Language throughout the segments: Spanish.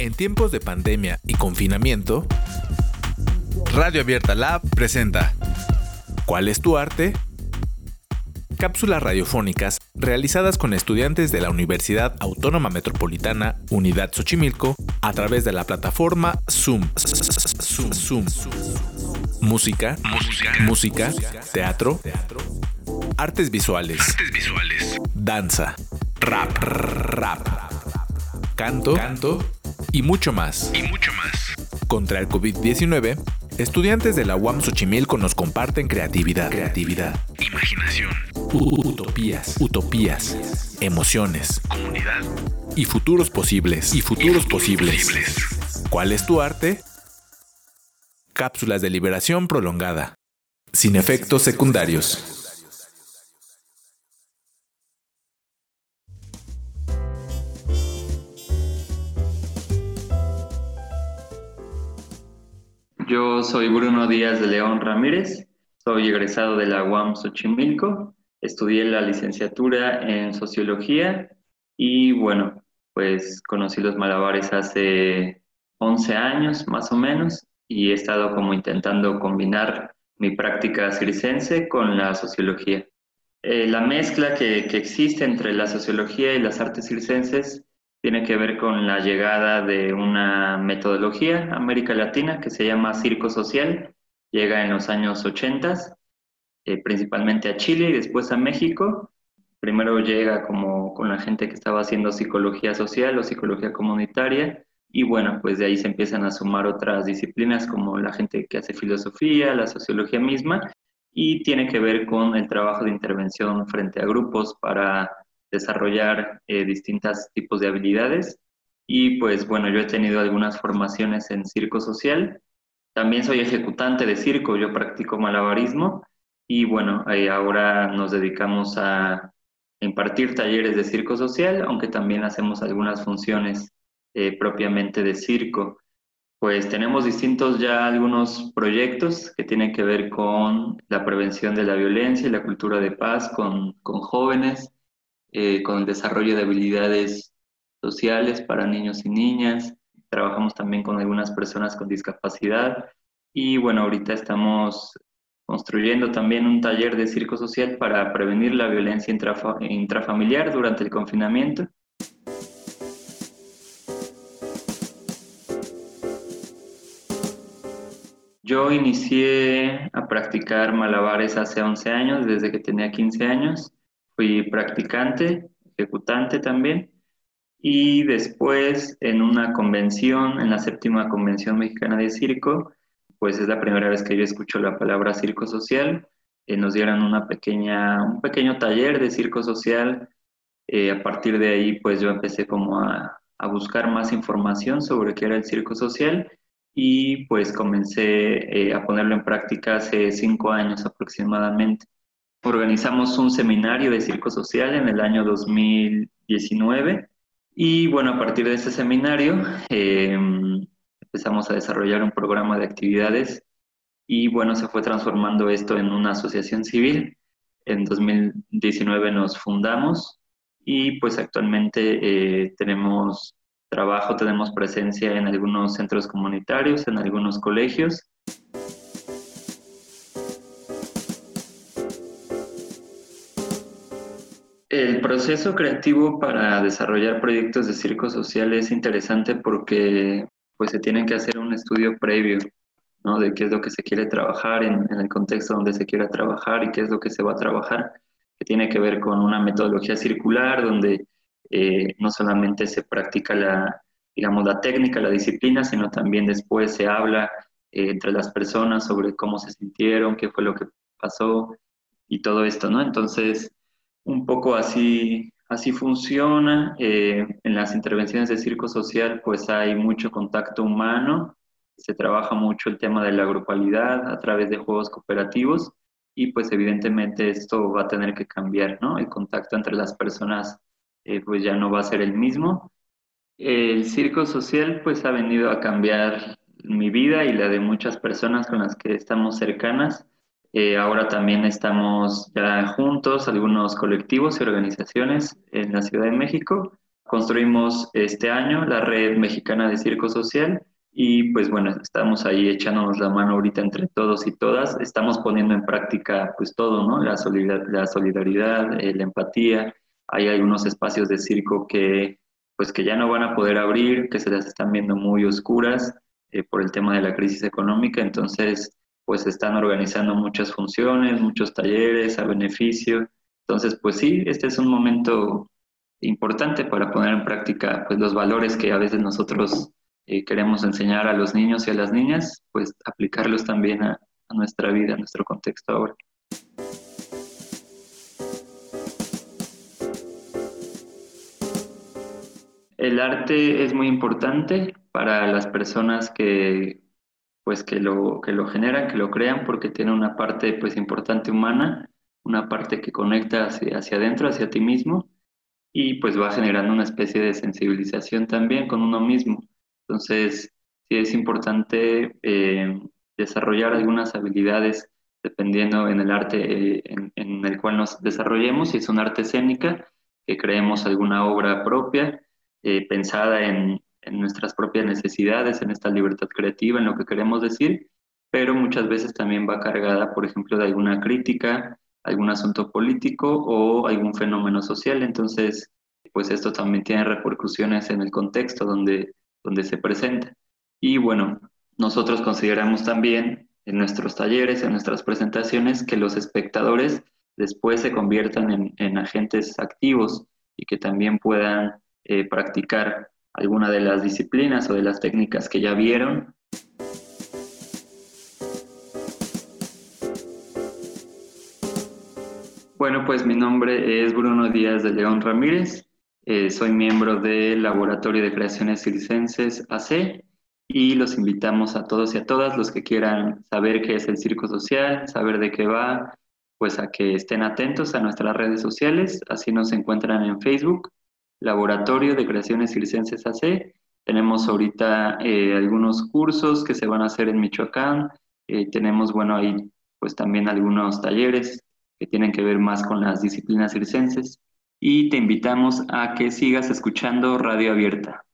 En tiempos de pandemia y confinamiento, Radio Abierta Lab presenta ¿Cuál es tu arte? Cápsulas radiofónicas realizadas con estudiantes de la Universidad Autónoma Metropolitana Unidad Xochimilco a través de la plataforma Zoom. Zoom. Zoom. Música, música, música, teatro, artes visuales, artes visuales, danza, rap, rap, canto, canto y mucho más. y mucho más. Contra el COVID-19, estudiantes de la UAM Xochimilco nos comparten creatividad, creatividad, Imaginación, utopías, utopías, emociones comunidad y futuros posibles, y futuros, futuros posibles. posibles. ¿Cuál es tu arte? Cápsulas de liberación prolongada, sin efectos secundarios. Yo soy Bruno Díaz de León Ramírez, soy egresado de la UAM Xochimilco, estudié la licenciatura en Sociología y bueno, pues conocí los malabares hace 11 años más o menos y he estado como intentando combinar mi práctica circense con la sociología. Eh, la mezcla que, que existe entre la sociología y las artes circenses tiene que ver con la llegada de una metodología América Latina que se llama circo social. Llega en los años 80, eh, principalmente a Chile y después a México. Primero llega como con la gente que estaba haciendo psicología social o psicología comunitaria y bueno, pues de ahí se empiezan a sumar otras disciplinas como la gente que hace filosofía, la sociología misma y tiene que ver con el trabajo de intervención frente a grupos para desarrollar eh, distintos tipos de habilidades. Y pues bueno, yo he tenido algunas formaciones en circo social. También soy ejecutante de circo, yo practico malabarismo y bueno, ahí ahora nos dedicamos a impartir talleres de circo social, aunque también hacemos algunas funciones eh, propiamente de circo. Pues tenemos distintos ya algunos proyectos que tienen que ver con la prevención de la violencia y la cultura de paz con, con jóvenes, eh, con el desarrollo de habilidades sociales para niños y niñas. Trabajamos también con algunas personas con discapacidad y bueno, ahorita estamos construyendo también un taller de circo social para prevenir la violencia intrafa- intrafamiliar durante el confinamiento. Yo inicié a practicar malabares hace 11 años, desde que tenía 15 años. Fui practicante, ejecutante también. Y después en una convención, en la séptima convención mexicana de circo, pues es la primera vez que yo escucho la palabra circo social. Eh, nos dieron una pequeña, un pequeño taller de circo social. Eh, a partir de ahí, pues yo empecé como a, buscar más información sobre qué era el circo social y pues comencé eh, a ponerlo en práctica hace cinco años aproximadamente. Organizamos un seminario de circo social en el año 2019 y bueno, a partir de ese seminario eh, empezamos a desarrollar un programa de actividades y bueno, se fue transformando esto en una asociación civil. En 2019 nos fundamos y pues actualmente eh, tenemos trabajo, tenemos presencia en algunos centros comunitarios, en algunos colegios. El proceso creativo para desarrollar proyectos de circo social es interesante porque pues se tiene que hacer un estudio previo, ¿no? De qué es lo que se quiere trabajar en, en el contexto donde se quiera trabajar y qué es lo que se va a trabajar, que tiene que ver con una metodología circular donde eh, no solamente se practica la, digamos, la técnica, la disciplina, sino también después se habla eh, entre las personas sobre cómo se sintieron, qué fue lo que pasó y todo esto, ¿no? Entonces, un poco así, así funciona. Eh, en las intervenciones de circo social, pues hay mucho contacto humano, se trabaja mucho el tema de la grupalidad a través de juegos cooperativos y pues evidentemente esto va a tener que cambiar, ¿no? El contacto entre las personas eh, pues ya no va a ser el mismo. El circo social pues ha venido a cambiar mi vida y la de muchas personas con las que estamos cercanas. Eh, ahora también estamos juntos, algunos colectivos y organizaciones en la Ciudad de México, construimos este año la red mexicana de circo social y pues bueno, estamos ahí echándonos la mano ahorita entre todos y todas. Estamos poniendo en práctica pues todo, ¿no? La, solidaridad, la, solidaridad, eh, empatía. Hay algunos espacios de circo que pues que ya no van a poder abrir, que se las están viendo muy oscuras eh, por el tema de la crisis económica. Entonces, pues están organizando muchas funciones, muchos talleres a beneficio. Entonces, pues sí, este es un momento importante para poner en práctica pues los valores que a veces nosotros eh, queremos enseñar a los niños y a las niñas, pues aplicarlos también a, a nuestra vida, a nuestro contexto ahora. El arte es muy importante para las personas que pues que lo, que lo generan, que lo crean, porque tiene una parte pues importante humana, una parte que conecta hacia, hacia adentro, hacia ti mismo, y pues va generando una especie de sensibilización también con uno mismo. Entonces, sí es importante eh, desarrollar algunas habilidades dependiendo en el arte eh, en, el cual nos desarrollemos, si es un arte escénica, que creemos alguna obra propia, eh, pensada en, en, nuestras propias necesidades, en esta libertad creativa, en lo que queremos decir, pero muchas veces también va cargada, por ejemplo, de alguna crítica, algún asunto político o algún fenómeno social. Entonces, pues esto también tiene repercusiones en el contexto donde donde se presenta. Y bueno, nosotros consideramos también en nuestros talleres, en nuestras presentaciones, que los espectadores después se conviertan en, agentes activos y que también puedan eh, practicar alguna de las disciplinas o de las técnicas que ya vieron. Bueno, pues mi nombre es Bruno Díaz de León Ramírez. Eh, soy miembro del Laboratorio de Creaciones Circenses AC y los invitamos a todos y a todas los que quieran saber qué es el circo social, saber de qué va, pues a que estén atentos a nuestras redes sociales. Así nos encuentran en Facebook, Laboratorio de Creaciones Circenses AC. Tenemos ahorita eh, algunos cursos que se van a hacer en Michoacán. Eh, tenemos, bueno, ahí pues también algunos talleres que tienen que ver más con las disciplinas circenses y te invitamos a que sigas escuchando Radio Abierta.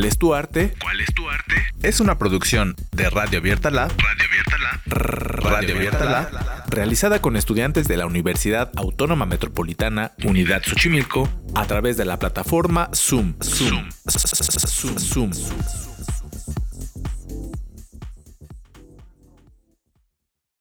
¿Cuál es tu arte? ¿Cuál es tu arte? Es una producción de Radio Abierta Lab. Radio Abierta Lab. Radio Abierta Lab, realizada con estudiantes de la Universidad Autónoma Metropolitana Unidad Xochimilco a través de la plataforma Zoom. Zoom. Zoom. Zoom.